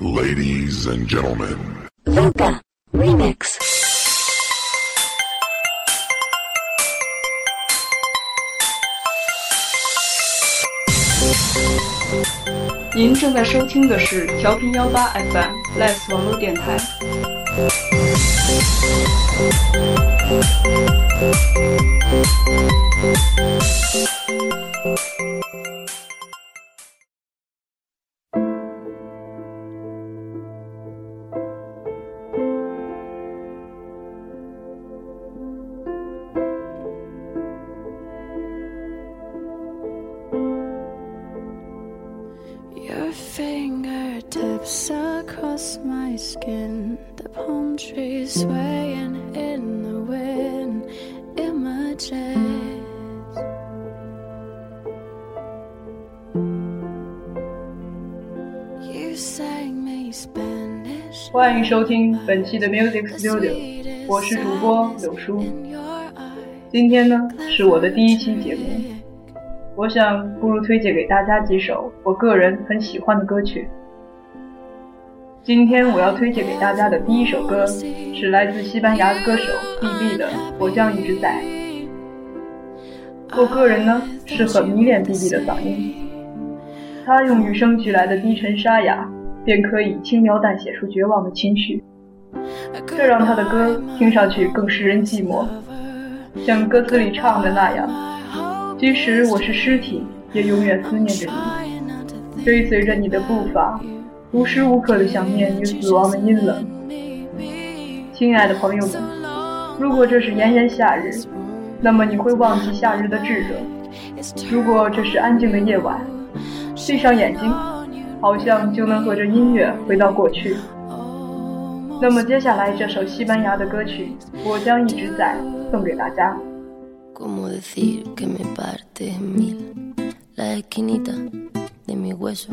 Ladies and gentlemen, Luca Remix。您正在收听的是调频幺八 FM Less 网络电台。欢迎收听本期的 Music Studio，我是主播柳叔。今天呢是我的第一期节目，我想不如推荐给大家几首我个人很喜欢的歌曲。今天我要推荐给大家的第一首歌是来自西班牙歌手 B.B 的《我将一直在》。我个人呢是很迷恋 B.B 的嗓音，他用与生俱来的低沉沙哑，便可以轻描淡写出绝望的情绪，这让他的歌听上去更使人寂寞。像歌词里唱的那样，即使我是尸体，也永远思念着你，追随着你的步伐，无时无刻的想念与死亡的阴冷。亲爱的朋友们，如果这是炎炎夏日，那么你会忘记夏日的炙热；如果这是安静的夜晚，闭上眼睛，好像就能和着音乐回到过去。那么接下来这首西班牙的歌曲，我将一直在送给大家。¿Cómo decir que me partes mil la esquinita de mi hueso?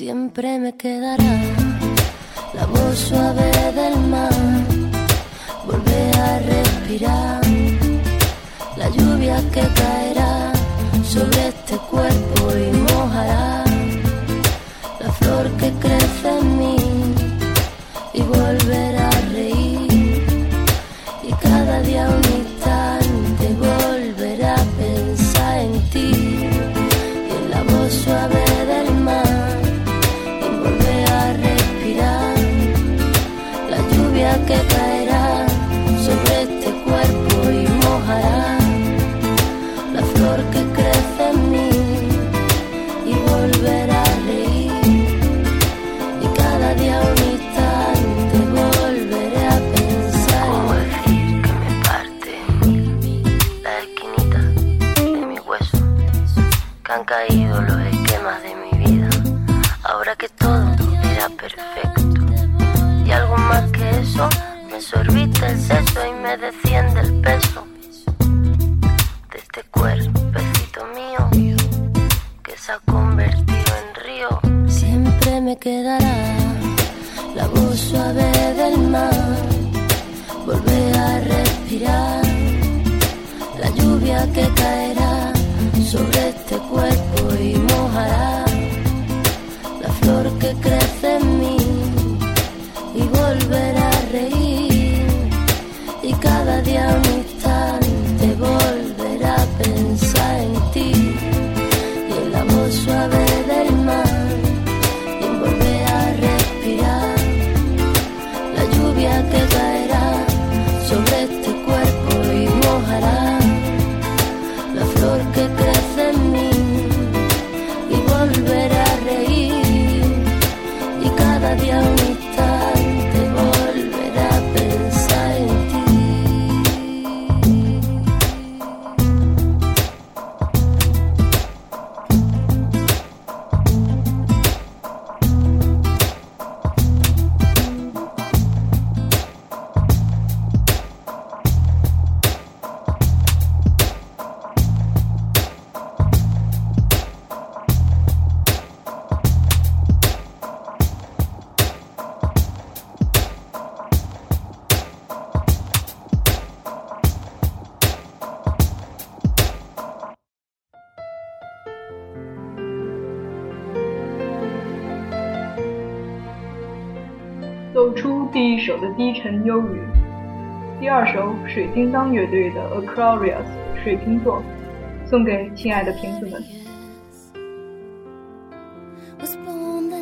Siempre me quedará. La voz suave del mar, volver a respirar, la lluvia que caerá sobre este cuerpo y y volver a reír. Y cada día un instante volver a pensar en ti. Y en la voz suave 的低沉忧郁。第二首水叮当乐队的《Aquarius》水瓶座，送给亲爱的瓶子们。was born the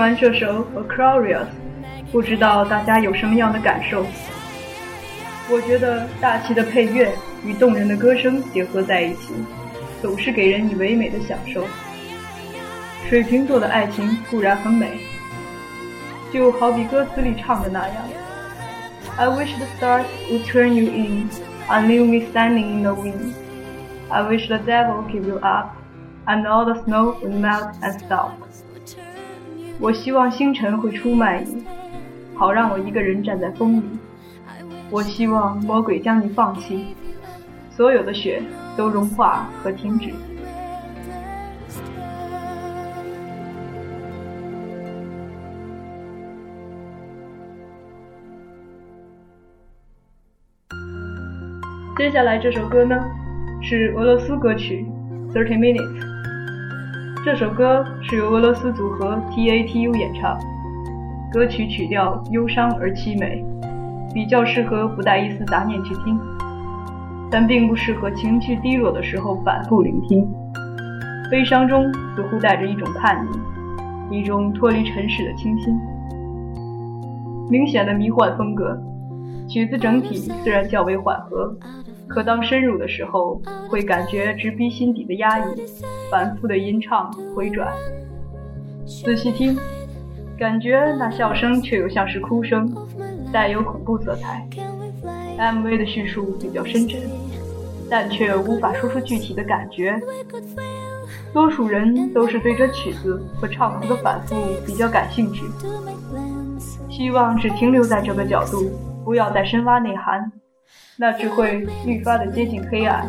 听完这首《Aquarius》，不知道大家有什么样的感受？我觉得大气的配乐与动人的歌声结合在一起，总是给人以唯美的享受。水瓶座的爱情固然很美，就好比歌词里唱的那样：I wish the stars would turn you in and leave me standing in the wind. I wish the devil give you up and all the snow would melt and stop. 我希望星辰会出卖你，好让我一个人站在风里。我希望魔鬼将你放弃，所有的雪都融化和停止。接下来这首歌呢，是俄罗斯歌曲《Thirty Minutes》。这首歌是由俄罗斯组合 TATU 演唱，歌曲曲调忧伤而凄美，比较适合不带一丝杂念去听，但并不适合情绪低落的时候反复聆听。悲伤中似乎带着一种叛逆，一种脱离尘世的清新，明显的迷幻风格。曲子整体虽然较为缓和，可当深入的时候会感觉直逼心底的压抑反复的吟唱回转。仔细听感觉那笑声却又像是哭声带有恐怖色彩。Mv 的叙述比较深沉但却无法说出具体的感觉。多数人都是对这曲子和唱词的反复比较感兴趣。希望只停留在这个角度不要再深挖内涵。那只会愈发的接近黑暗。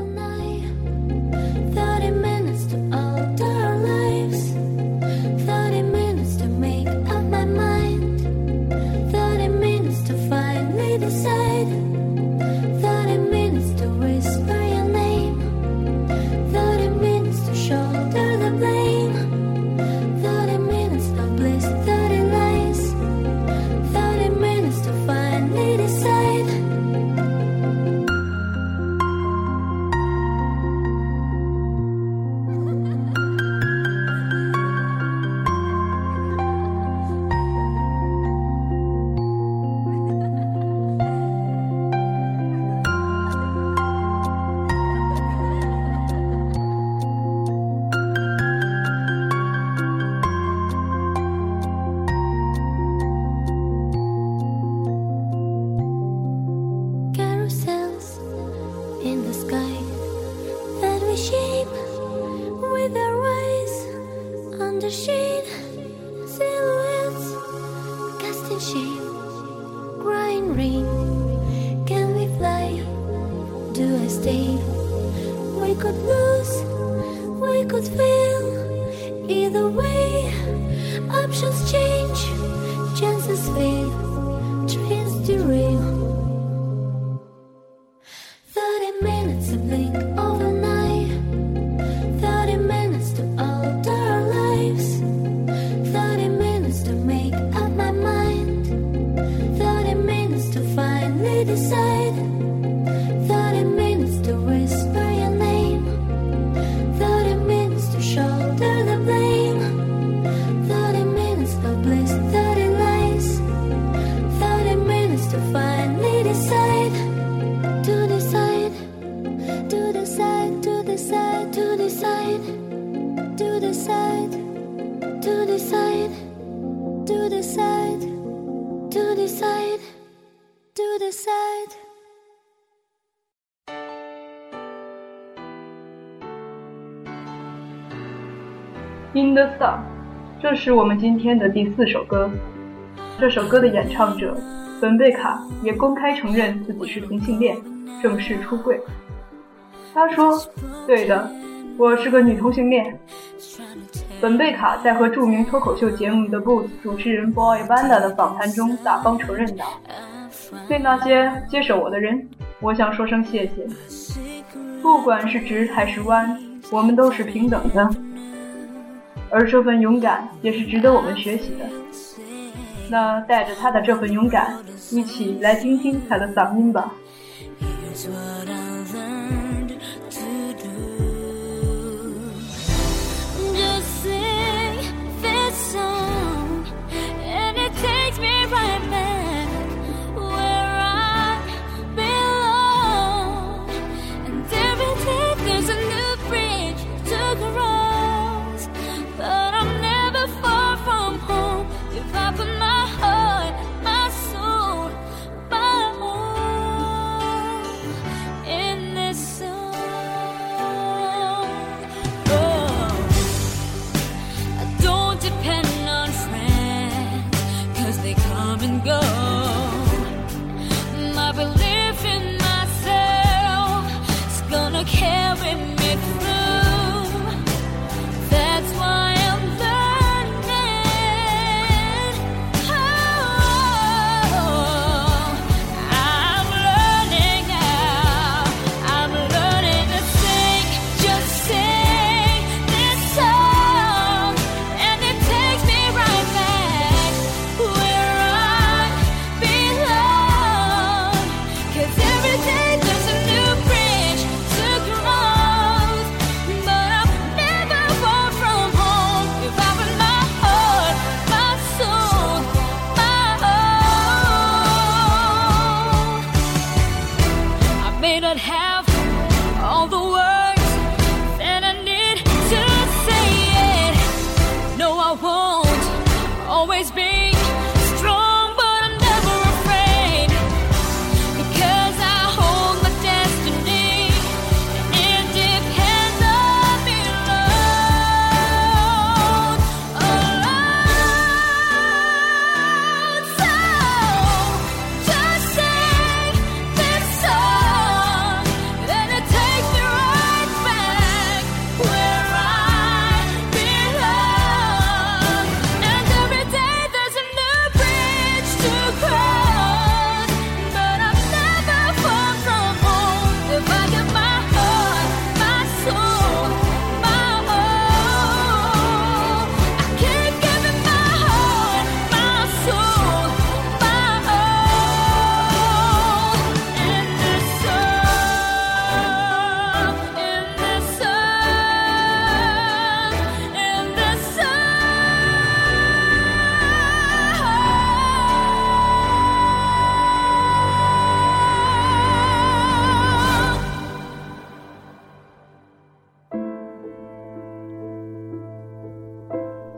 In the sun，这是我们今天的第四首歌。这首歌的演唱者本贝卡也公开承认自己是同性恋，正式出柜。他说：“对的，我是个女同性恋。”本贝卡在和著名脱口秀节目 The Booth 主持人 Boy Banda 的访谈中大方承认道：“对那些接受我的人，我想说声谢谢。不管是直还是弯，我们都是平等的。”而这份勇敢也是值得我们学习的。那带着他的这份勇敢一起来听听他的嗓音吧。always be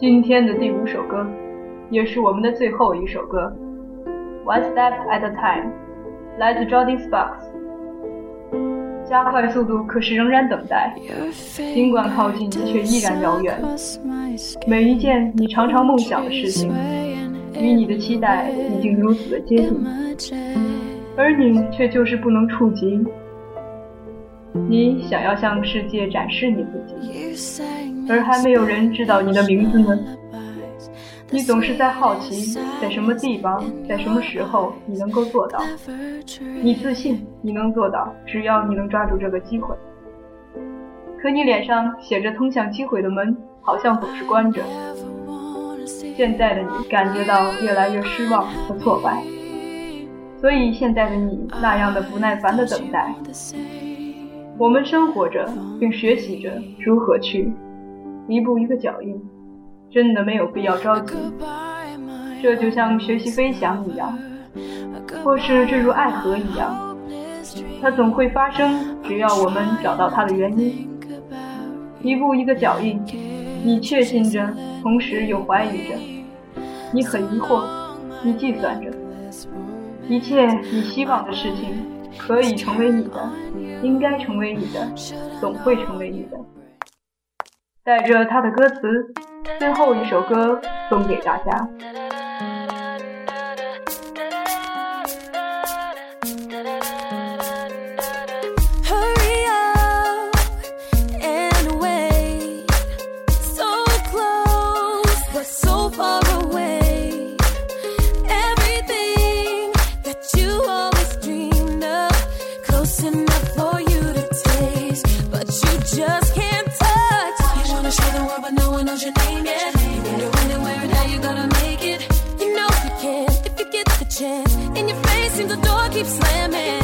今天的第五首歌，也是我们的最后一首歌，《One Step at a Time》，来自 Jordan Sparks。加快速度，可是仍然等待，尽管靠近，却依然遥远。每一件你常常梦想的事情，与你的期待已经如此的接近，而你却就是不能触及。你想要向世界展示你自己，而还没有人知道你的名字呢。你总是在好奇，在什么地方，在什么时候你能够做到？你自信你能做到，只要你能抓住这个机会。可你脸上写着通向机会的门，好像总是关着。现在的你感觉到越来越失望和挫败，所以现在的你那样的不耐烦的等待。我们生活着，并学习着如何去一步一个脚印，真的没有必要着急。这就像学习飞翔一样，或是坠入爱河一样，它总会发生，只要我们找到它的原因。一步一个脚印，你确信着，同时又怀疑着，你很疑惑，你计算着，一切你希望的事情可以成为你的。应该成为你的，总会成为你的。带着他的歌词，最后一首歌送给大家。show the world, but no one knows your name yet. You wonder when where you're gonna make it. You know you can if you get the chance. And your face seems the door keeps slamming.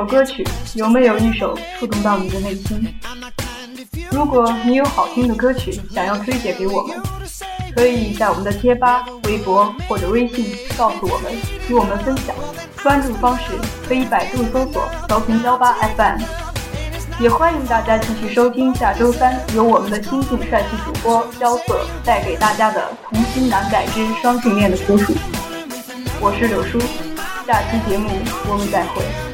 首歌曲有没有一首触动到你的内心？如果你有好听的歌曲想要推荐给我们，可以在我们的贴吧、微博或者微信告诉我们，与我们分享。关注方式可以百度搜索“调频幺八 FM”。也欢迎大家继续收听下周三由我们的新晋帅气主播萧瑟带给大家的《童心难改之双性恋的苦楚》。我是柳叔，下期节目我们再会。